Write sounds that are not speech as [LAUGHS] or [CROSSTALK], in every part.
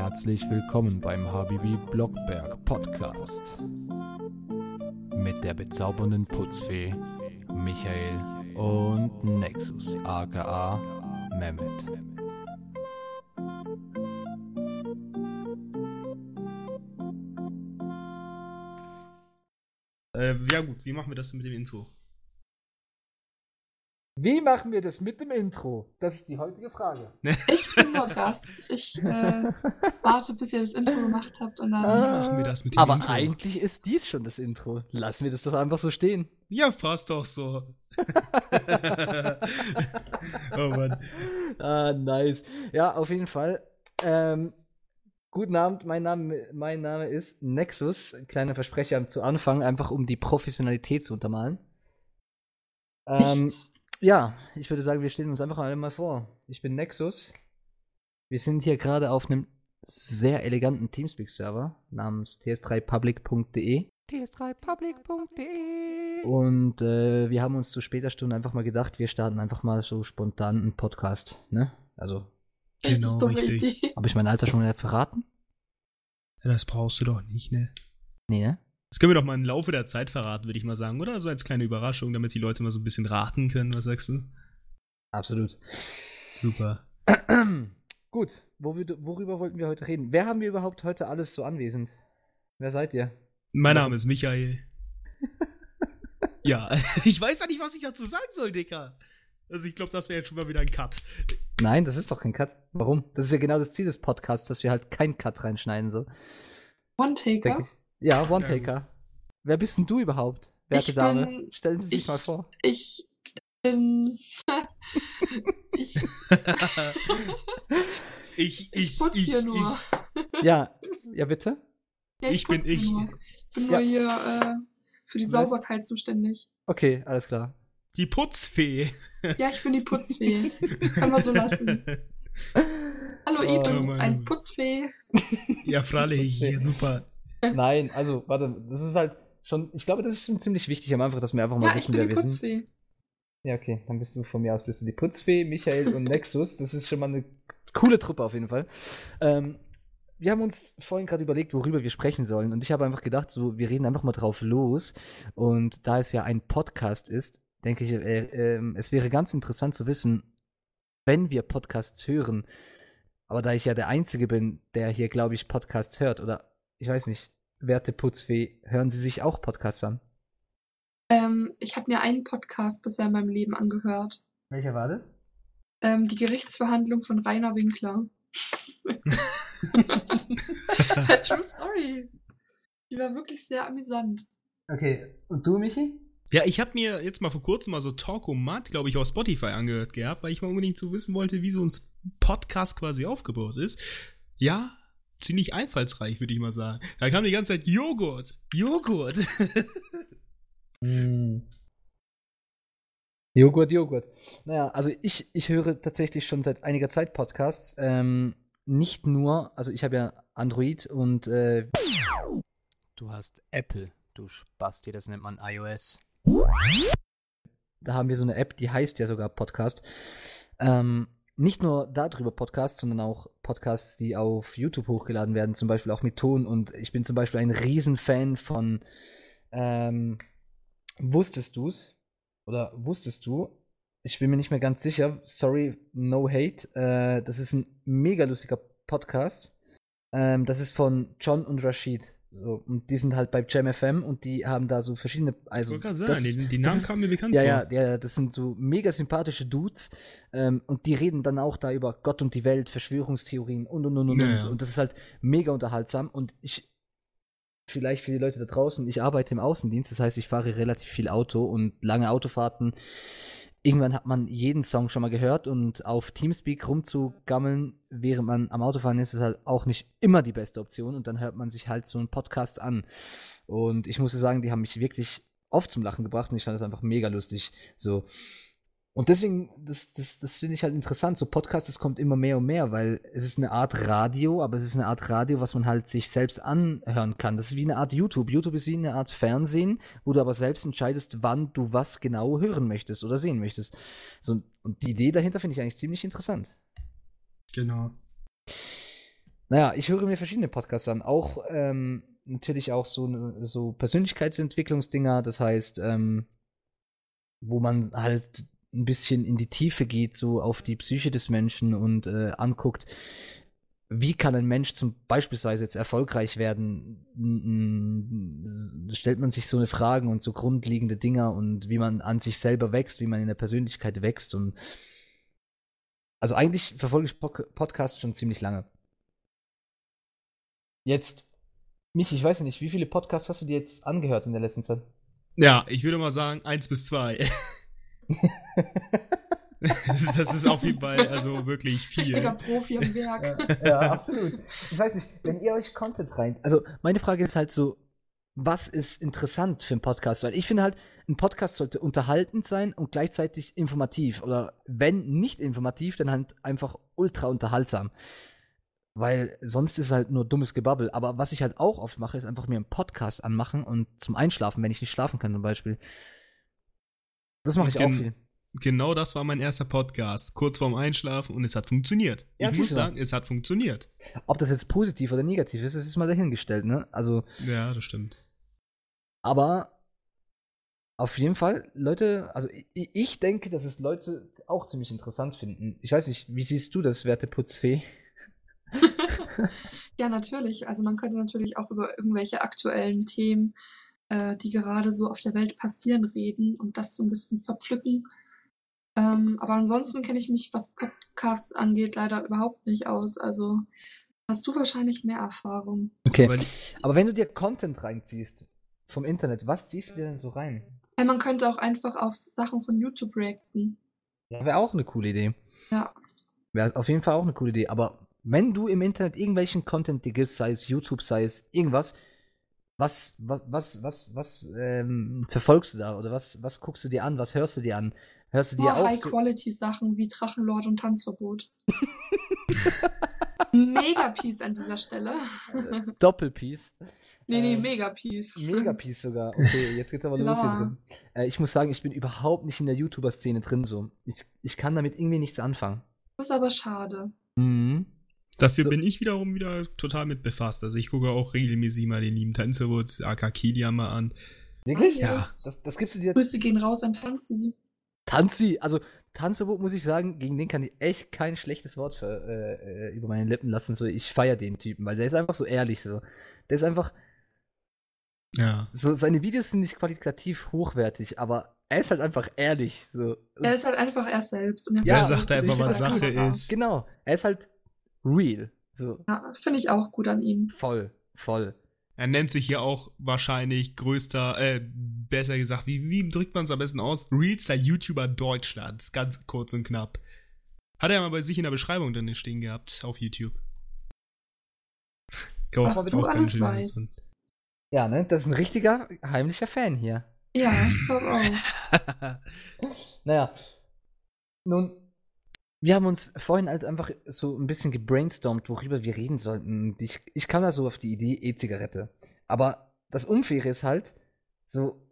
Herzlich willkommen beim Habibi Blockberg Podcast. Mit der bezaubernden Putzfee Michael und Nexus aka Mehmet. Äh, ja gut, wie machen wir das mit dem Intro? Wie machen wir das mit dem Intro? Das ist die heutige Frage. [LAUGHS] Ich bin nur Gast. Ich äh, [LAUGHS] warte, bis ihr das Intro gemacht habt und dann. Wie machen wir das mit dem Aber Intro? eigentlich ist dies schon das Intro. Lassen wir das doch einfach so stehen. Ja, fast doch so. [LAUGHS] oh Mann. Ah, nice. Ja, auf jeden Fall. Ähm, guten Abend, mein Name, mein Name ist Nexus. Kleiner Versprecher zu Anfang, einfach um die Professionalität zu untermalen. Ähm, Nichts. Ja, ich würde sagen, wir stellen uns einfach alle mal vor. Ich bin Nexus. Wir sind hier gerade auf einem sehr eleganten Teamspeak-Server namens ts3public.de. ts3public.de Und äh, wir haben uns zu später Stunde einfach mal gedacht, wir starten einfach mal so spontan einen Podcast, ne? Also, Genau, Dumme richtig. Habe ich mein Alter schon mal verraten? Das brauchst du doch nicht, ne? Nee, ne? Das können wir doch mal im Laufe der Zeit verraten, würde ich mal sagen, oder? So als kleine Überraschung, damit die Leute mal so ein bisschen raten können. Was sagst du? Absolut. Super. [CLEARS THROAT] Gut, worüber wollten wir heute reden? Wer haben wir überhaupt heute alles so anwesend? Wer seid ihr? Mein Name ist Michael. ja, [LAUGHS] ich weiß ja nicht, was ich dazu sagen soll, Dicker. Also ich glaube, das wäre jetzt schon mal wieder ein Cut. Nein, das ist doch kein Cut. Warum? Das ist ja genau das Ziel des Podcasts, dass wir halt keinen Cut reinschneiden, so. One-Taker. Denke ich. Ja, One-Taker. Wer bist denn du überhaupt, werte Ich Dame? bin- Stellen Sie sich ich, mal vor. Ich bin. [LAUGHS] ich ich, ich ich, putz ich, hier nur. Ja, ja bitte? Ja, ich bin ich. Nur. Ich bin Ja. nur hier äh, für die? Sauberkeit zuständig. Okay, alles klar. Die Putzfee. Ja, ich bin die Putzfee. Kann man so lassen. [LAUGHS] Hallo, Oh, Ibens, Mann. als Putzfee. ja, freilich, [LAUGHS] super. Nein, also, warte, das ist halt schon, ich glaube, das ist schon ziemlich wichtig am Anfang, dass wir einfach mal Ja, ich wissen, bin wer die wir sind. Putzfee. Ja, okay, dann bist du von mir aus, bist du die Putzfee, Michael und Nexus. Das ist schon mal eine coole Truppe auf jeden Fall. Ähm, wir haben uns vorhin gerade überlegt, worüber wir sprechen sollen. Und ich habe einfach gedacht, so, wir reden einfach mal drauf los. Und da es ja ein Podcast ist, denke ich, äh, ähm, es wäre ganz interessant zu wissen, wenn wir Podcasts hören, aber da ich ja der Einzige bin, der hier, glaube ich, Podcasts hört, oder ich weiß nicht, werte Putzfee, hören Sie sich auch Podcasts an? Ähm, ich habe mir einen Podcast bisher in meinem Leben angehört. Welcher war das? Ähm, die Gerichtsverhandlung von Rainer Winkler. [LAUGHS] [LAUGHS] True Story. Die war wirklich sehr amüsant. Okay, und du, Michi? Ja, ich habe mir jetzt mal vor kurzem mal so Talkomat, glaube ich, auf Spotify angehört gehabt, weil ich mal unbedingt so wissen wollte, wie so ein Podcast quasi aufgebaut ist. Ja, ziemlich einfallsreich, würde ich mal sagen. Da kam die ganze Zeit Joghurt, Joghurt. [LAUGHS] Mm. Joghurt, Joghurt. Naja, also ich, ich höre tatsächlich schon seit einiger Zeit Podcasts. Ähm, nicht nur, also ich habe ja Android und äh, Du hast Apple, du Spasti, das nennt man iOS. da haben wir so eine App, die heißt ja sogar Podcast. Ähm, nicht nur darüber Podcasts, sondern auch Podcasts, die auf YouTube hochgeladen werden, zum Beispiel auch mit Ton. Und ich bin zum Beispiel ein Riesenfan von ähm, Wusstest du's? Oder wusstest du? Ich bin mir nicht mehr ganz sicher. Sorry, no hate. Äh, das ist ein mega lustiger Podcast. Ähm, das ist von John und Rashid. So, und die sind halt bei Jam FM und die haben da so verschiedene. Ich Also, wollte gerade sagen, das- die, die Namen ist- kamen mir bekannt ja, vor. ja, ja, das sind so mega sympathische Dudes. Ähm, und die reden dann auch da über Gott und die Welt, Verschwörungstheorien und und und und. Naja. und. Und das ist halt mega unterhaltsam. Und ich, vielleicht für die Leute da draußen, ich arbeite im Außendienst, das heißt, ich fahre relativ viel Auto und lange Autofahrten. Irgendwann hat man jeden Song schon mal gehört und auf Teamspeak rumzugammeln, während man am Autofahren ist, ist halt auch nicht immer die beste Option und dann hört man sich halt so einen Podcast an. Und ich muss sagen, die haben mich wirklich oft zum Lachen gebracht und ich fand das einfach mega lustig. So. Und deswegen, das, das, das finde ich halt interessant. So Podcast, das kommt immer mehr und mehr, weil es ist eine Art Radio, aber es ist eine Art Radio, was man halt sich selbst anhören kann. Das ist wie eine Art YouTube. YouTube ist wie eine Art Fernsehen, wo du aber selbst entscheidest, wann du was genau hören möchtest oder sehen möchtest. So, und die Idee dahinter finde ich eigentlich ziemlich interessant. Genau. Naja, ich höre mir verschiedene Podcasts an. Auch ähm, natürlich auch so, so Persönlichkeitsentwicklungsdinger, das heißt, ähm, wo man halt ein bisschen in die Tiefe geht, so auf die Psyche des Menschen und äh, anguckt, wie kann ein Mensch zum beispielsweise jetzt erfolgreich werden? Stellt man sich so eine Fragen und so grundlegende Dinger und wie man an sich selber wächst, wie man in der Persönlichkeit wächst und also eigentlich verfolge ich Pod Podcasts schon ziemlich lange. Jetzt, Michi, ich weiß nicht, wie viele Podcasts hast du dir jetzt angehört in der letzten Zeit? Ja, ich würde mal sagen, eins bis zwei. [LAUGHS] das, ist- das ist auf jeden Fall also wirklich Richtiger viel. Profi am Werk. ja, absolut. Ich weiß nicht, wenn ihr euch Content rein. Also, meine Frage ist halt so, was ist interessant für einen Podcast? Weil ich finde halt, ein Podcast sollte unterhaltend sein und gleichzeitig informativ. Oder wenn nicht informativ, dann halt einfach ultra unterhaltsam. Weil sonst ist halt nur dummes Gebabbel. Aber was ich halt auch oft mache, ist einfach mir einen Podcast anmachen und zum Einschlafen, wenn ich nicht schlafen kann zum Beispiel. Das mache ich auch Gen- viel. Genau das war mein erster Podcast, kurz vorm Einschlafen und es hat funktioniert. Ja, ich muss sagen, es hat funktioniert. Ob das jetzt positiv oder negativ ist, das ist mal dahingestellt, ne? Also, Ja, das stimmt. Aber auf jeden Fall, Leute, also ich, ich denke, dass es Leute auch ziemlich interessant finden. Ich weiß nicht, wie siehst du das, werte Putzfee? [LAUGHS] Ja, natürlich. Also man könnte natürlich auch über irgendwelche aktuellen Themen, äh, die gerade so auf der Welt passieren, reden und das so ein bisschen zerpflücken. Ähm, aber ansonsten kenne ich mich, was Podcasts angeht, leider überhaupt nicht aus. Also hast du wahrscheinlich mehr Erfahrung. Okay. Aber wenn du dir Content reinziehst vom Internet, was ziehst du dir denn so rein? Ja, man könnte auch einfach auf Sachen von YouTube reacten. Ja, wäre auch eine coole Idee. Ja. Wäre auf jeden Fall auch eine coole Idee. Aber wenn du im Internet irgendwelchen Content dir gibst, sei es YouTube, sei es irgendwas, was, was, was, was, was ähm, verfolgst du da? Oder was, was guckst du dir an? Was hörst du dir an? Hörst du dir Nur auch so, High-Quality-Sachen wie Drachenlord und Tanzverbot. [LAUGHS] Mega-Piece an dieser Stelle. Doppelpiece? nee, nee, Ähm, Mega-Piece. Megapiece sogar. Okay, jetzt geht's aber los hier drin. Äh, ich muss sagen, ich bin überhaupt nicht in der YouTuber-Szene drin so. Ich, ich kann damit irgendwie nichts anfangen. Das ist aber schade. Mhm. Dafür So. bin ich wiederum wieder total mit befasst. Also ich gucke auch regelmäßig mal den lieben Tänzerwood, AK Kilian mal an. Wirklich? Ja. Das, das gibst du dir. Grüße gehen raus an Tanzi. Tanzi, also Tanzverbot muss ich sagen, gegen den kann ich echt kein schlechtes Wort für, äh, äh, über meine Lippen lassen. So, ich feiere den Typen, weil der ist einfach so ehrlich so. Der ist einfach, Ja. so, seine Videos sind nicht qualitativ hochwertig, aber er ist halt einfach ehrlich. So. Er ist halt einfach er selbst. Und Ja, er und sagt einfach, was Sache ist. Genau, er ist halt real. So, Ja, finde ich auch gut an ihm. voll, voll. Er nennt sich hier auch wahrscheinlich größter, äh, besser gesagt, wie, wie drückt man es am besten aus? Realster YouTuber Deutschlands, ganz kurz und knapp. Hat er mal bei sich in der Beschreibung drin stehen gehabt, auf YouTube. [LAUGHS] Was Kostet du alles weißt. Ja, ne, das ist ein richtiger heimlicher Fan hier. Ja, ich glaube auch. [LAUGHS] Naja, nun, wir haben uns vorhin halt einfach so ein bisschen gebrainstormt, worüber wir reden sollten. Ich, ich kam da so auf die Idee E-Zigarette. Aber das Unfaire ist halt, so,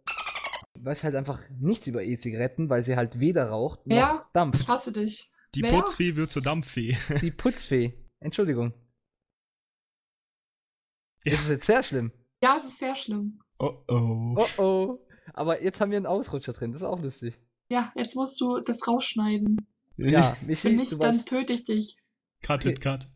ich weiß halt einfach nichts über E-Zigaretten, weil sie halt weder raucht noch Ja. Ich dampft. hasse dich. Die Wer? Putzfee wird zur Dampffee. Die [LAUGHS] Putzfee. Entschuldigung. Ja. Das ist jetzt sehr schlimm. Ja, es ist sehr schlimm. Oh oh. Oh oh. Aber jetzt haben wir einen Ausrutscher drin, das ist auch lustig. Ja, jetzt musst du das rausschneiden. Ja, Michi, [LAUGHS] Wenn du nicht, dann töte ich dich. Cut it, cut.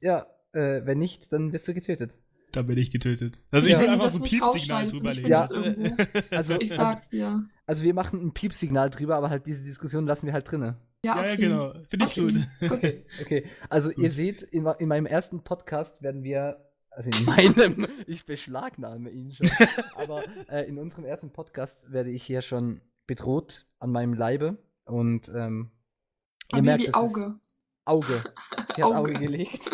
ja, äh, wenn nicht, dann wirst du getötet. Da bin ich getötet. Also Ja. ich du einfach das so ein nicht Piepsignal rausschneidest und drüber ich legen. finde das irgendwo. [LAUGHS] Also, Ich also, sag's dir. also wir machen ein Piepsignal drüber, aber halt diese Diskussion lassen wir halt drinne. Ja, Ja, okay. ja, genau. Finde ich Okay, gut. gut. [LAUGHS] Okay, also Gut. ihr seht, in, in meinem ersten Podcast werden wir, also in meinem, ich beschlagnahme ihn schon, aber äh, in unserem ersten Podcast werde ich hier schon bedroht an meinem Leibe und ähm, ihr An merkt, das Auge. ist Auge. [LAUGHS] Sie hat Auge, Auge. gelegt.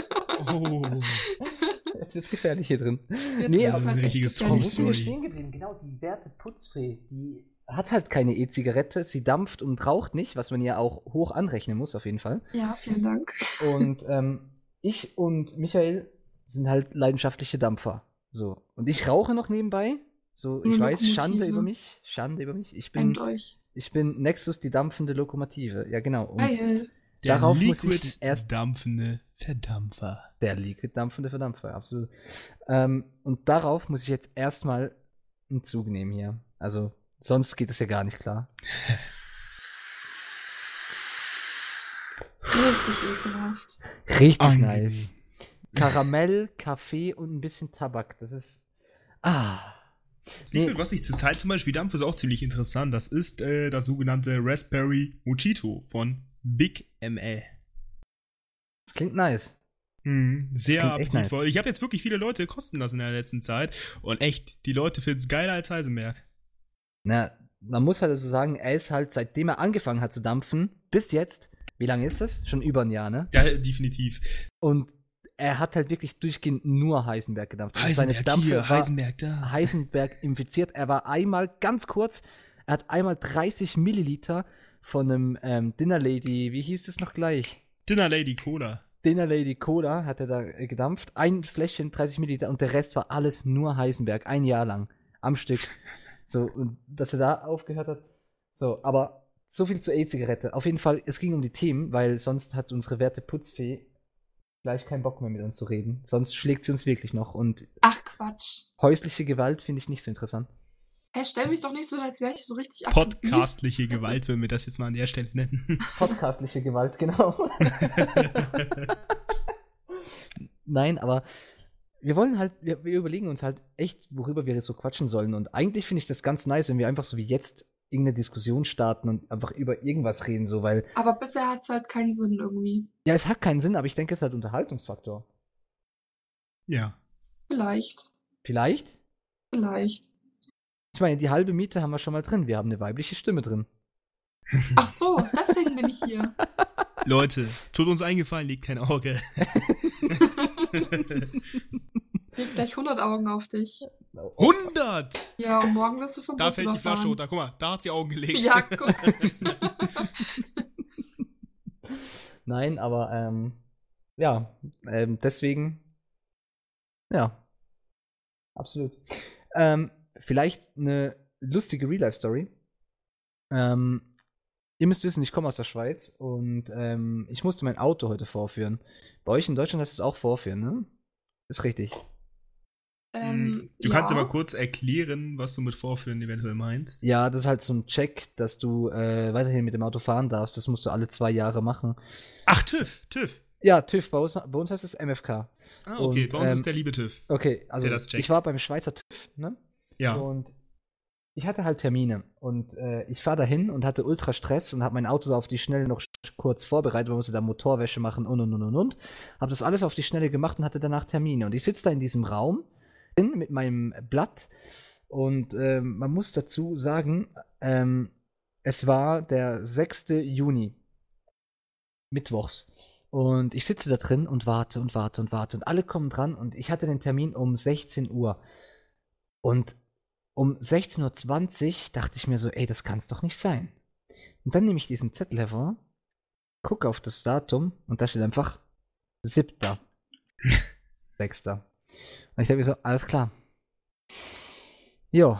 Oh. [LAUGHS] Jetzt ist gefährlich hier drin. Jetzt Nee, ist aber es ein halt echt richtiges wir Story. stehen geblieben? Genau, die werte Putzfee, die hat halt keine E-Zigarette, sie dampft und raucht nicht, was man ja auch hoch anrechnen muss, auf jeden Fall. Ja, vielen Dank. Und ähm, ich und Michael sind halt leidenschaftliche Dampfer. So. Und ich rauche noch nebenbei. So, ich Eine weiß, Schande über mich. Schande über mich. Ich bin, euch. Ich bin Nexus, die dampfende Lokomotive. Ja, genau. Und Geil. Der Darauf muss liquid ich erst dampfende Verdampfer. Der liquid dampfende Verdampfer, absolut. Ähm, und darauf muss ich jetzt erstmal einen Zug nehmen hier. Also, sonst geht es ja gar nicht klar. [LAUGHS] Richtig ekelhaft. Richtig Angenehm. nice. Karamell, Kaffee und ein bisschen Tabak. Das ist. Ah. Das Liquid, was ich zurzeit zum Beispiel dampfe, ist auch ziemlich interessant. Das ist äh, das sogenannte Raspberry Mojito von Big ML. Das klingt nice. Mhm, sehr appetitvoll. Ich habe jetzt wirklich viele Leute kosten lassen in der letzten Zeit. Und echt, die Leute finden es geiler als Heisenberg. Na, man muss halt also sagen, er ist halt, seitdem er angefangen hat zu dampfen, bis jetzt, wie lange ist das? Schon über ein Jahr, ne? Ja, definitiv. Und er hat halt wirklich durchgehend nur Heisenberg gedampft. Also seine Heisenberg Dampfe hier, Heisenberg da. Heisenberg infiziert. Er war einmal ganz kurz, er hat einmal 30 Milliliter von einem ähm, Dinner Lady, wie hieß es noch gleich? Dinner Lady Cola. Dinner Lady Cola hat er da äh, gedampft. Ein Fläschchen, 30 Milliliter und der Rest war alles nur Heisenberg. Ein Jahr lang. Am Stück. [LAUGHS] So, und dass er da aufgehört hat. So, aber so viel zur E-Zigarette. Auf jeden Fall, es ging um die Themen, weil sonst hat unsere werte Putzfee gleich keinen Bock mehr mit uns zu reden. Sonst schlägt sie uns wirklich noch. Und Ach Quatsch. häusliche Gewalt finde ich nicht so interessant. Hey, stell mich doch nicht so, als wäre ich so richtig aggressiv. Podcastliche Gewalt, würden wir das jetzt mal an der Stelle nennen. [LAUGHS] Podcastliche Gewalt, genau. [LAUGHS] Nein, aber wir wollen halt, wir, wir überlegen uns halt echt, worüber wir so quatschen sollen. Und eigentlich finde ich das ganz nice, wenn wir einfach so wie jetzt irgendeine Diskussion starten und einfach über irgendwas reden, so, weil, Aber bisher hat es halt keinen Sinn irgendwie. ja, es hat keinen Sinn, aber ich denke, es ist halt Unterhaltungsfaktor. ja. Vielleicht. Vielleicht? Vielleicht. Ich meine, die halbe Miete haben wir schon mal drin. Wir haben eine weibliche Stimme drin. [LAUGHS] Ach so, deswegen bin ich hier. [LAUGHS] Leute, tut uns eingefallen, legt kein Auge. [LAUGHS] Leg gleich 100 Augen auf dich. 100! Ja, und morgen wirst du vom Da Bus fällt die. Flasche runter. Guck mal, da hat sie Augen gelegt. Ja, [LAUGHS] guck. [LAUGHS] Nein, aber ähm, ja, ähm, deswegen, ja, absolut. Ähm, vielleicht eine lustige Real-Life-Story. Ähm, ihr müsst wissen, ich komme aus der Schweiz und ähm, ich musste mein Auto heute vorführen. Bei euch in Deutschland heißt es auch vorführen, ne? Ist richtig. Ähm, Du kannst ja. mal kurz erklären, was du mit Vorführen eventuell meinst. Ja, das ist halt so ein Check, dass du äh, weiterhin mit dem Auto fahren darfst. Das musst du alle zwei Jahre machen. Ach, TÜV, TÜV. Ja, TÜV, bei uns, bei uns heißt es MFK. Ah, okay, Und, bei uns ähm, ist der liebe TÜV. Okay, also Der das checkt. ich war beim Schweizer TÜV, ne? Ja. Und ich hatte halt Termine und äh, ich fahre dahin und hatte ultra Stress und habe mein Auto so auf die Schnelle noch kurz vorbereitet, man musste da Motorwäsche machen und und und und und. Habe das alles auf die Schnelle gemacht und hatte danach Termine. Und ich sitze da in diesem Raum drin mit meinem Blatt und ähm, man muss dazu sagen, ähm, es war der 6. Juni, Mittwochs. Und ich sitze da drin und warte und warte und warte und alle kommen dran und ich hatte den Termin um 16 Uhr. Und um 16.20 Uhr dachte ich mir so, ey, das kann's doch nicht sein. Und dann nehme ich diesen Zettel hervor, gucke auf das Datum und da steht einfach 7. 6. [LAUGHS] Und ich dachte mir so, alles klar. Jo,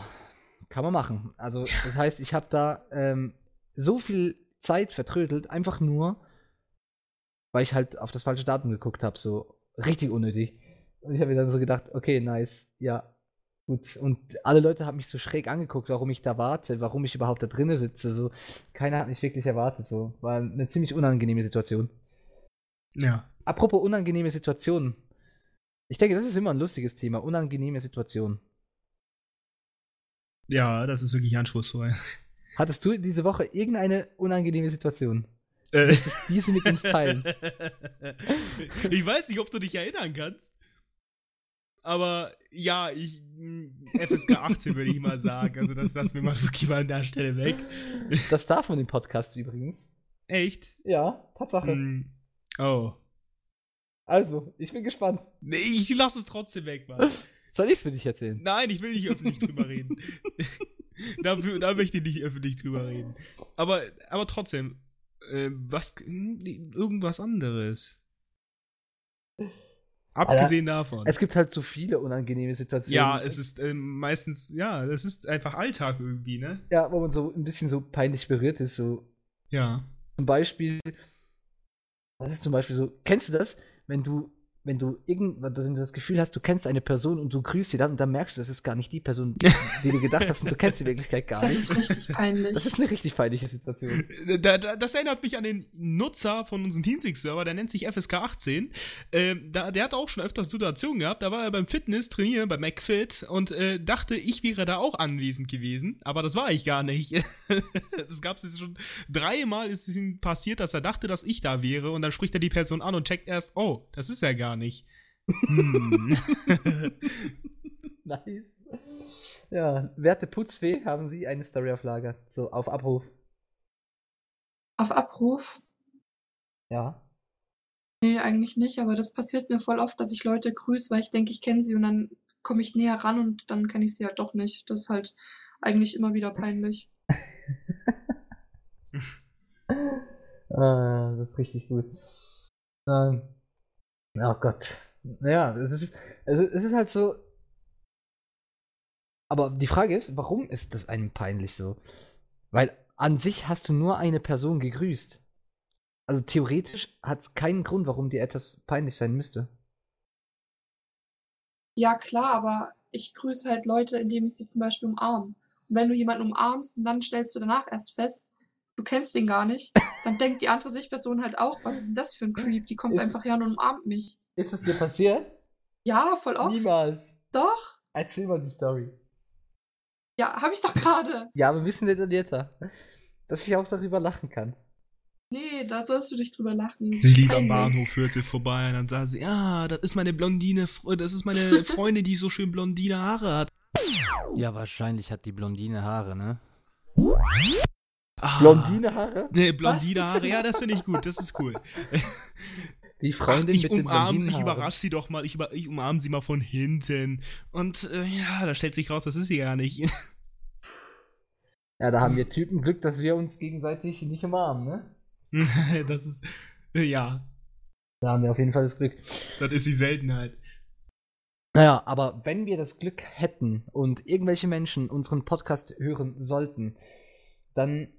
kann man machen. Also, das heißt, ich habe da ähm, so viel Zeit vertrödelt, einfach nur, weil ich halt auf das falsche Datum geguckt habe, so richtig unnötig. Und ich habe mir dann so gedacht, okay, nice, ja, gut. Und alle Leute haben mich so schräg angeguckt, warum ich da warte, warum ich überhaupt da drinnen sitze. So, keiner hat mich wirklich erwartet. So, war eine ziemlich unangenehme Situation. Ja. Apropos unangenehme Situationen. Ich denke, das ist immer ein lustiges Thema. Unangenehme Situationen. Ja, das ist wirklich anspruchsvoll. Hattest du diese Woche irgendeine unangenehme Situation? Äh. diese mit uns teilen? [LAUGHS] ich weiß nicht, ob du dich erinnern kannst. Aber ja, ich mh, FSK 18 würde ich mal sagen. Also das lassen wir mal wirklich mal an der Stelle weg. Das darf man im Podcast übrigens. Echt? Ja, Tatsache. Hm. Oh. Also, ich bin gespannt. Nee, ich lass es trotzdem weg, Mann. [LAUGHS] Soll ich für dich erzählen? Nein, ich will nicht öffentlich drüber reden. [LAUGHS] Dafür, da möchte ich nicht öffentlich drüber reden. Aber, aber trotzdem, äh, was, hm, irgendwas anderes. Abgesehen davon. Es gibt halt so viele unangenehme Situationen. ja, es ist ähm, meistens, ja, es ist einfach Alltag irgendwie, ne? Ja, wo man so ein bisschen so peinlich berührt ist. So Ja. zum Beispiel, Das ist zum Beispiel so, kennst du das, wenn du, wenn du irgend, wenn du das Gefühl hast, du kennst eine Person und du grüßt sie dann und dann merkst du, das ist gar nicht die Person, die [LAUGHS] du gedacht hast und du kennst sie in Wirklichkeit gar Das nicht. ist richtig [LAUGHS] peinlich. Das ist eine richtig peinliche Situation. Da, da, das erinnert mich an den Nutzer von unserem Teamspeak-Server, der nennt sich FSK18. Ähm, da, der hat auch schon öfters Situationen gehabt. Da war er beim Fitness trainieren, bei McFit und äh, dachte, ich wäre da auch anwesend gewesen. Aber das war ich gar nicht. Es gab es schon dreimal ist es ihm passiert, dass er dachte, dass ich da wäre. Und dann spricht er die Person an und checkt erst, oh, das ist er gar nicht. Hm. [LAUGHS] Nice. Ja, werte Putzfee, haben Sie eine Story auf Lager? So, auf Abruf. Auf Abruf? Ja. Nee, eigentlich nicht, aber das passiert mir voll oft, dass ich Leute grüße, weil ich denke, ich kenne sie und dann komme ich näher ran und dann kenne ich sie halt doch nicht. Das ist halt eigentlich immer wieder peinlich. [LAUGHS] Ah, das ist richtig gut. Ähm, oh Gott. Naja, es ist, ist, es ist halt so. Aber die Frage ist, warum ist das einem peinlich so? Weil an sich hast du nur eine Person gegrüßt. Also theoretisch hat es keinen Grund, warum dir etwas peinlich sein müsste. Ja, klar, aber ich grüße halt Leute, indem ich sie zum Beispiel umarme. Und wenn du jemanden umarmst und dann stellst du danach erst fest, du kennst den gar nicht, dann denkt die andere Sichtperson halt auch, was ist denn das für ein Creep? Die kommt Ist- einfach her und umarmt mich. Ist es dir passiert? Ja, voll oft. Niemals. Doch. Erzähl mal die Story. Ja, habe ich doch gerade. Ja, aber ein bisschen detaillierter. Dass ich auch darüber lachen kann. Nee, da sollst du dich drüber lachen. Das Sie lief am. Bahnhof, führte vorbei und dann sah sie, ja, das ist meine blondine, das ist meine [LAUGHS] Freundin, die so schön blondine Haare hat. Ja, wahrscheinlich hat die Blondine Haare, ne? Ah, Blondine Haare? Nee, blondine Was? Haare, ja, das finde ich gut, das ist cool. [LAUGHS] Die Ach, Freundin ich mit den umarm, blondinen ich überrasche sie doch mal, ich, über, ich umarm sie mal von hinten. Und äh, ja, da stellt sich raus, das ist sie gar nicht. Ja, da haben wir Typen Glück, dass wir uns gegenseitig nicht umarmen, ne? [LAUGHS] das ist, äh, ja, Da haben wir auf jeden Fall das Glück. das ist die Seltenheit. Naja, aber wenn wir das Glück hätten und irgendwelche Menschen unseren Podcast hören sollten, dann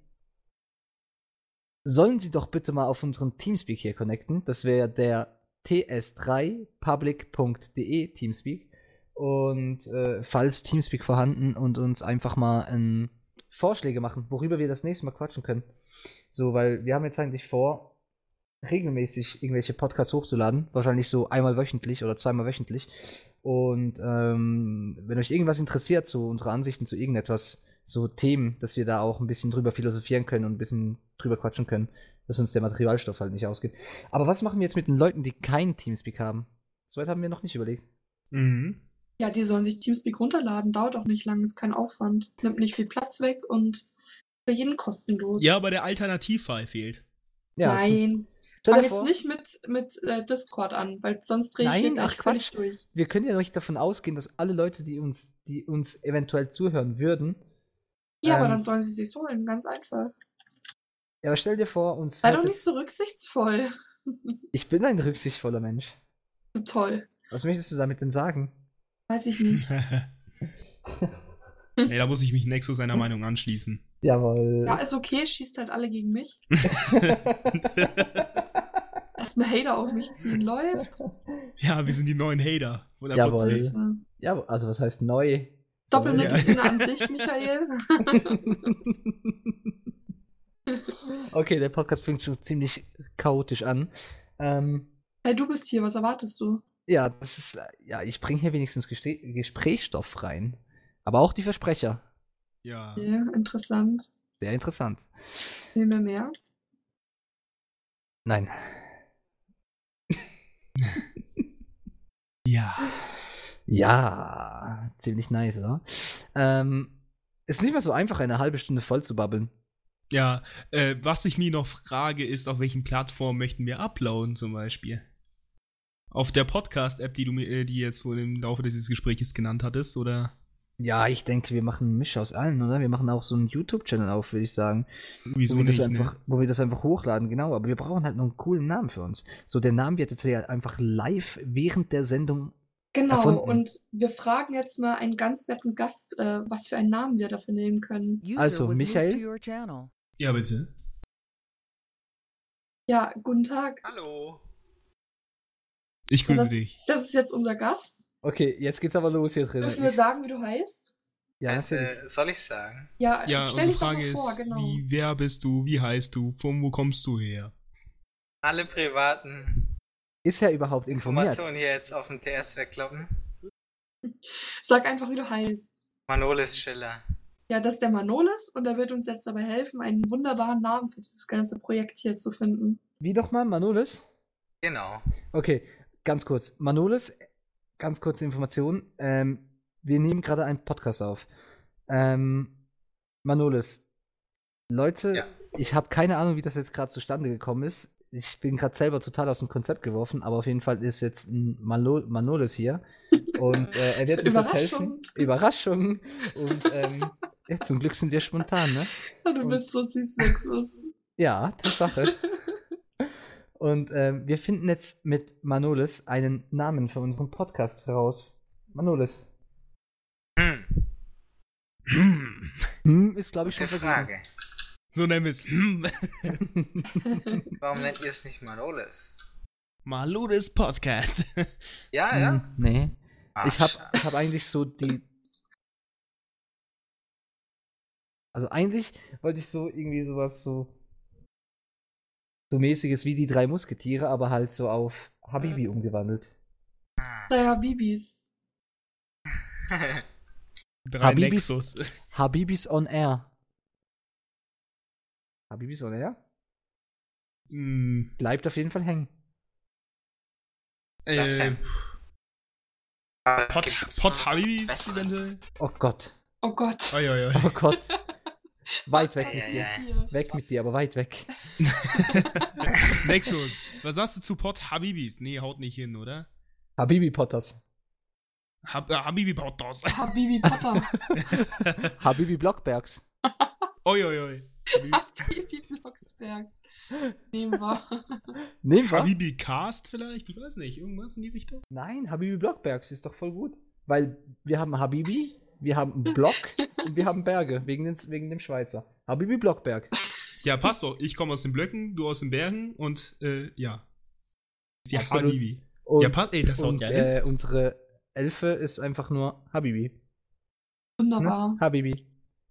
sollen sie doch bitte mal auf unseren Teamspeak hier connecten. Das wäre der ts3public.de Teamspeak. Und äh, falls Teamspeak vorhanden und uns einfach mal ähm, Vorschläge machen, worüber wir das nächste Mal quatschen können. So, weil wir haben jetzt eigentlich vor, regelmäßig irgendwelche Podcasts hochzuladen. Wahrscheinlich so einmal wöchentlich oder zweimal wöchentlich. Und ähm, wenn euch irgendwas interessiert, so unsere Ansichten zu irgendetwas, so Themen, dass wir da auch ein bisschen drüber philosophieren können und ein bisschen drüber quatschen können, dass uns der Materialstoff halt nicht ausgeht. Aber was machen wir jetzt mit den Leuten, die keinen Teamspeak haben? Soweit haben wir noch nicht überlegt. Mhm. Ja, die sollen sich Teamspeak runterladen. Dauert auch nicht lange, ist kein Aufwand. Nimmt nicht viel Platz weg und für jeden kostenlos. Ja, aber der Alternativfall fehlt. Ja, Nein. Fang jetzt nicht mit, mit äh, Discord an, weil sonst drehe ich Nein, ach, Quatsch. durch. wir können ja nicht davon ausgehen, dass alle Leute, die uns, die uns eventuell zuhören würden, Ja, aber Ähm. dann sollen sie sich's holen, ganz einfach. ja, aber stell dir vor, uns. Sei doch nicht so rücksichtsvoll. [LAUGHS] Ich bin ein rücksichtsvoller Mensch. Toll. Was möchtest du damit denn sagen? Weiß ich nicht. [LAUGHS] [LAUGHS] nee, da muss ich mich Nexo seiner Meinung anschließen. Jawohl. Ja, ist okay, schießt halt alle gegen mich. Erstmal Hater auf mich ziehen, läuft. ja, wir sind die neuen Hater. Jawohl. Ja, also was heißt neu? Doppelmittelfinger an dich, Michael. [LAUGHS] okay, der Podcast fängt schon ziemlich chaotisch an. Ähm, Hey, du bist hier, was erwartest du? ja, das ist, ja, ich bringe hier wenigstens Geste Gesprächsstoff rein. Aber auch die Versprecher. Ja. Ja, interessant. Sehr interessant. Sehen wir mehr? Nein. Ja. [LAUGHS] Ja, ziemlich nice, oder? Ähm, ist nicht mehr so einfach, eine halbe Stunde voll zu babbeln. Ja, äh, was ich mir noch frage, ist, auf welchen Plattformen möchten wir uploaden zum Beispiel? Auf der Podcast-App, die du mir, äh, die jetzt vor im Laufe dieses Gesprächs genannt hattest, oder Ja, ich denke, wir machen einen Misch aus allen, oder? Wir machen auch so einen YouTube-Channel auf, würde ich sagen. wieso wo wir, das nicht? einfach, Ne? wo wir das einfach hochladen, genau. Aber wir brauchen halt noch einen coolen Namen für uns. So, der Name wird jetzt ja einfach live während der Sendung. Genau, Erfunden. und wir fragen jetzt mal einen ganz netten Gast, äh, was für einen Namen wir dafür nehmen können. Also, Michael? Ja, bitte. Ja, guten Tag. Hallo. Ich grüße das, dich. das ist jetzt unser Gast. Okay, jetzt geht's aber los hier drin. Dürfen wir sagen, wie du heißt? ja, also, natürlich. soll ich sagen? Ja, Ja, stell unsere dich doch Frage mal vor, ist, genau. wie, wer bist du, wie heißt du, von wo kommst du her? Alle privaten Ist er überhaupt informiert? Informationen hier jetzt auf dem TS wegkloppen. Sag einfach, wie du heißt. Manolis Schiller. Ja, das ist der Manolis und er wird uns jetzt dabei helfen, einen wunderbaren Namen für dieses ganze Projekt hier zu finden. Wie doch mal, Manolis? Genau. Okay, ganz kurz. Manolis, ganz kurze Information. Ähm, wir nehmen gerade einen Podcast auf. Ähm, Manolis, Leute, Ja. ich habe keine Ahnung, wie das jetzt gerade zustande gekommen ist. Ich bin gerade selber total aus dem Konzept geworfen, aber auf jeden Fall ist jetzt ein Malo Manolis hier. Und äh, er wird uns jetzt helfen. Überraschung. Und ähm, ja, zum Glück sind wir spontan, ne? Ja, [LAUGHS] du Und- bist so süß, Nexus. Ja, Tatsache. [LAUGHS] Und ähm, wir finden jetzt mit Manolis einen Namen für unseren Podcast heraus. Manolis. Hm, Hm. Hm, ist, glaube ich, gute schon Frage. So nennen wir es. Hm. [LAUGHS] Warum nennt ihr es nicht Manolis? Malodes Podcast. [LAUGHS] Ja, ja. Hm, nee. Ach, ich ich hab eigentlich so die. Also eigentlich wollte ich so irgendwie sowas so. So mäßiges wie die drei Musketiere, aber halt so auf Habibi umgewandelt. Naja, Bibis. [LAUGHS] Drei Habibis- Nexus. Habibis on Air. Habibis on Air? Hm, Bleibt auf jeden Fall hängen. äh, Pot, gibt's Pot Habibis Besseres? eventuell? Oh Gott. Oh Gott. Oi, oi, oi. Oh Gott. [LAUGHS] Weit weg mit dir. Weg mit dir, aber weit weg. [LAUGHS] Nexus. [LAUGHS] Was sagst du zu Pot Habibis? Nee, haut nicht hin, oder? Habibi Potters. Hab, äh, Habibi Potos. Habibi Potter. Habibi Blockbergs. Oi, oi, oi. Habibi Blocksbergs. Nehmen wir. [LAUGHS] Nehmen wir. Habibi Cast vielleicht? Ich weiß nicht. Irgendwas in die Richtung? Nein, Habibi Blockbergs ist doch voll gut. Weil wir haben Habibi, wir haben einen Block und wir haben Berge, wegen, den, wegen dem Schweizer. Habibi Blockberg. Ja, passt doch. Ich komme aus den Blöcken, du aus den Bergen und äh, ja. Die Absolut. Habibi. Und, ja, passt. Ey, das und ja äh, unsere Elfe ist einfach nur Habibi. Ne? Wunderbar. Habibi.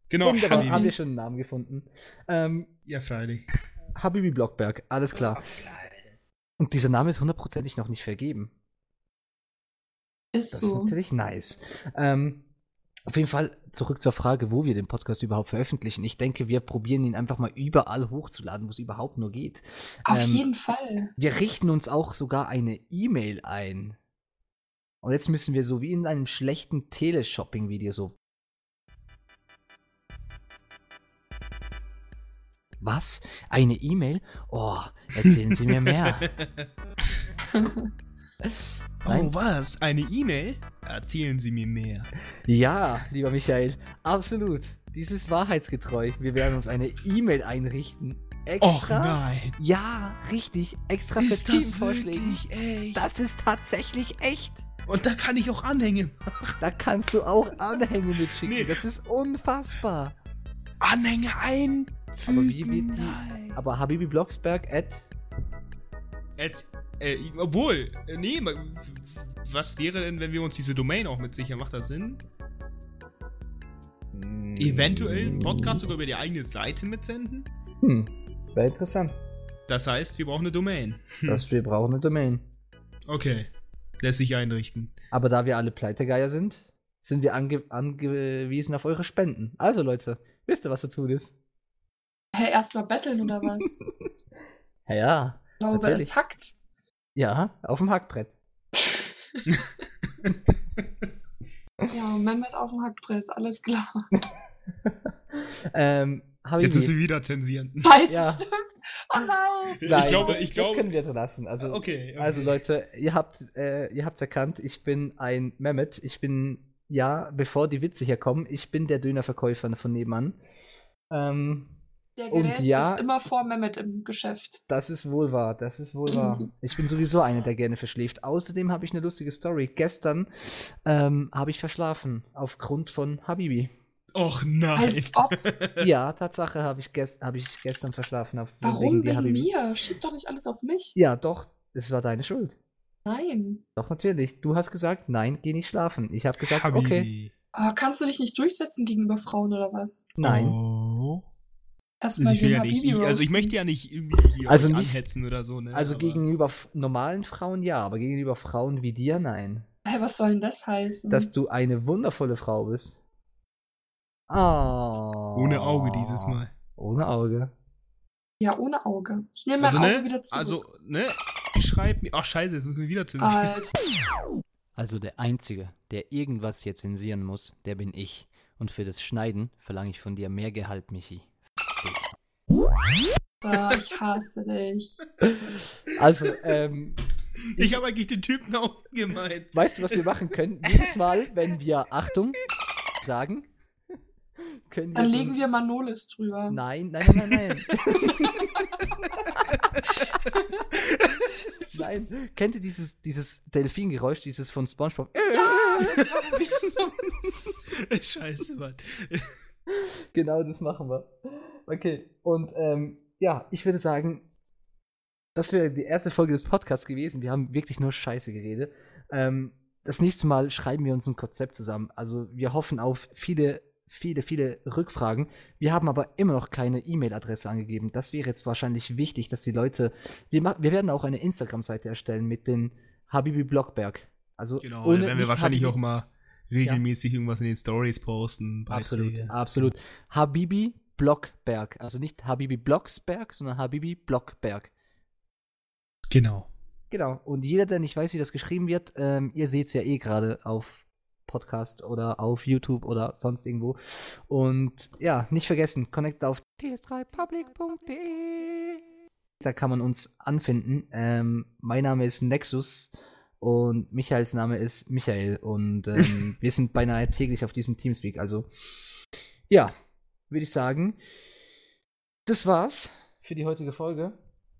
Genau, Wunderbar, haben wir Habibi. schon einen Namen gefunden. Ähm, Ja, freilich. Habibi Blockberg, alles klar. Auf geil. Und dieser Name ist hundertprozentig noch nicht vergeben. Ist Das ist so. natürlich nice. Ähm, auf jeden Fall zurück zur Frage, wo wir den Podcast überhaupt veröffentlichen. Ich denke, wir probieren ihn einfach mal überall hochzuladen, wo es überhaupt nur geht. Auf Ähm, jeden Fall. Wir richten uns auch sogar eine E-Mail ein. Und jetzt müssen wir so wie in einem schlechten Teleshopping-Video so. Was? Eine E-Mail? Oh, erzählen Sie mir mehr. [LAUGHS] Oh, was? Eine E-Mail? Erzählen Sie mir mehr. Ja, lieber Michael, absolut. Dies ist wahrheitsgetreu. Wir werden uns eine E-Mail einrichten. Och Extra? nein. Ja, richtig. Extra Ist für das Teamvorschläge. Das ist tatsächlich echt. Und da kann ich auch Anhänge machen. [LAUGHS] Da kannst du auch Anhänge mitschicken. Nee. Das ist unfassbar. Anhänge ein. Aber wie Nein. Aber Habibi Blocksberg at Jetzt, äh, obwohl, äh, nee, was wäre denn, wenn wir uns diese Domain auch mit sichern? Macht das Sinn? Eventuell einen Podcast sogar über die eigene Seite mitsenden? Hm, wäre interessant. Das heißt, wir brauchen eine Domain. [LAUGHS] Dass wir brauchen eine Domain. Okay. Lässt sich einrichten. Aber da wir alle Pleitegeier sind, sind wir ange angewiesen auf eure Spenden. Also Leute, wisst ihr, was zu tun ist? Hä, erstmal betteln oder was? [LAUGHS] Ja, ja. Ich glaube, Natürlich. es hackt. Ja, auf dem Hackbrett. [LAUGHS] Ja, Mehmet auf dem Hackbrett, alles klar. [LAUGHS] ähm. Jetzt müssen wir wieder zensieren. Scheiße, Ja. stimmt. Oh nein. Nein, ich glaube, das, ich das glaube. können wir so lassen. Also, okay, okay. also Leute, ihr habt äh, ihr habt's erkannt, ich bin ein Mehmet. Ich bin, ja, bevor die Witze hier kommen, ich bin der Dönerverkäufer von nebenan. Ähm, Der Und Gerät ja- ist immer vor Mehmet im Geschäft. das ist wohl wahr, das ist wohl wahr. Mhm. Ich bin sowieso einer, der gerne verschläft. Außerdem habe ich eine lustige Story. Gestern ähm, habe ich verschlafen aufgrund von Habibi. Och nein. Als ob. [LAUGHS] Ja, Tatsache habe ich, gest hab ich gestern verschlafen. Auf, Warum wegen Habibi. mir? Schieb doch nicht alles auf mich. Ja, doch. Es war deine Schuld. Nein. Doch, natürlich. Du hast gesagt, nein, geh nicht schlafen. Ich habe gesagt, okay, Habibi. Ah, kannst du dich nicht durchsetzen gegenüber Frauen oder was? nein. Oh. Erstmal Also ich, ja nicht, ich, also ich möchte ja nicht irgendwie hier Also euch nicht- anhetzen oder so, ne? Also aber- gegenüber normalen Frauen ja, aber gegenüber Frauen wie dir nein. Hä, was soll denn das heißen? Dass du eine wundervolle Frau bist. Oh. Ohne Auge dieses Mal. Ohne Auge. ja, ohne Auge. Ich nehme mein Also, Auge ne? wieder zurück. Also, ne? Ich schreib mir. Ach, scheiße, jetzt müssen wir wieder zensieren. Alter. [LAUGHS] Also der Einzige, der irgendwas hier zensieren muss, der bin ich. Und für das Schneiden verlange ich von dir mehr Gehalt, Michi. Alter, ich hasse dich. Also, ähm, Ich habe eigentlich den Typen auch gemeint. weißt du, was wir machen können? Jedes Mal, wenn wir Achtung sagen, können wir. Dann so- legen wir Manolis drüber. Nein, nein, nein, nein, nein. [LAUGHS] nein. Kennt ihr dieses, dieses Delfingeräusch, dieses von Spongebob? [LAUGHS] Scheiße, Mann. Genau, das machen wir. Okay, und ähm, ja, ich würde sagen, das wäre die erste Folge des Podcasts gewesen. Wir haben wirklich nur Scheiße geredet. Ähm, das nächste Mal schreiben wir uns ein Konzept zusammen. Also wir hoffen auf viele, viele, viele Rückfragen. Wir haben aber immer noch keine E-Mail-Adresse angegeben. Das wäre jetzt wahrscheinlich wichtig, dass die Leute. Wir, wir werden auch eine Instagram-Seite erstellen mit den Habibi Blockberg. Also Genau, ohne werden wir wahrscheinlich Habibi- auch mal regelmäßig irgendwas in den Stories posten. Absolut, Beiträge. absolut. Habibi Blockberg. Also nicht Habibi Blocksberg, sondern Habibi Blockberg. Genau. Genau. Und jeder, der nicht weiß, wie das geschrieben wird, ähm, ihr seht es ja eh gerade auf Podcast oder auf YouTube oder sonst irgendwo. Und ja, nicht vergessen, connect auf ts3public.de. Da kann man uns anfinden. Ähm, mein Name ist Nexus und Michaels Name ist Michael. Und ähm, [LAUGHS] wir sind beinahe täglich auf diesem Teamspeak. Also ja, würde ich sagen, das war's für die heutige Folge.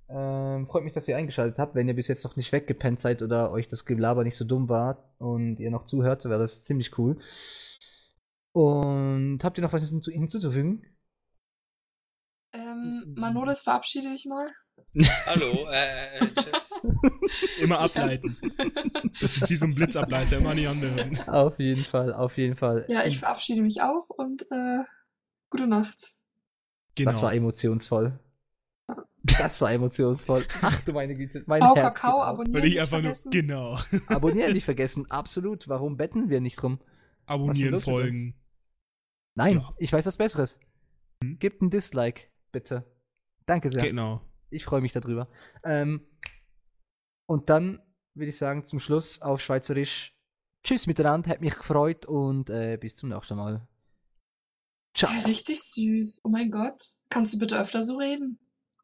Ähm, freut mich, dass ihr eingeschaltet habt. Wenn ihr bis jetzt noch nicht weggepennt seid oder euch das Gelaber nicht so dumm war und ihr noch zuhört, wäre das ziemlich cool. Und habt ihr noch was hinzu hinzuzufügen? Ähm, Manolis, verabschiede dich mal. [LAUGHS] Hallo, äh, äh, tschüss. [LAUGHS] Immer ableiten. Das ist wie so ein Blitzableiter, immer an die anderen. Auf jeden Fall, auf jeden Fall. Ja, ich verabschiede mich auch und äh, gute Nacht. Genau. Das war emotionsvoll. Das war emotionsvoll. Ach du meine Güte, mein Kakao, Herz. Kakao, abonnieren. Nicht einfach nur. vergessen. Genau. [LAUGHS] Abonnieren nicht vergessen, absolut. Warum betten wir nicht drum? Abonnieren, folgen. Nein, Ja. ich weiß was Besseres. Hm? Gebt ein Dislike, bitte. Danke sehr. Genau. Ich freue mich darüber. Ähm, und dann würde ich sagen, zum Schluss auf Schweizerisch. Tschüss miteinander, hat mich gefreut und äh, bis zum nächsten Mal. Ciao. Richtig süß. Oh mein Gott. Kannst du bitte öfter so reden?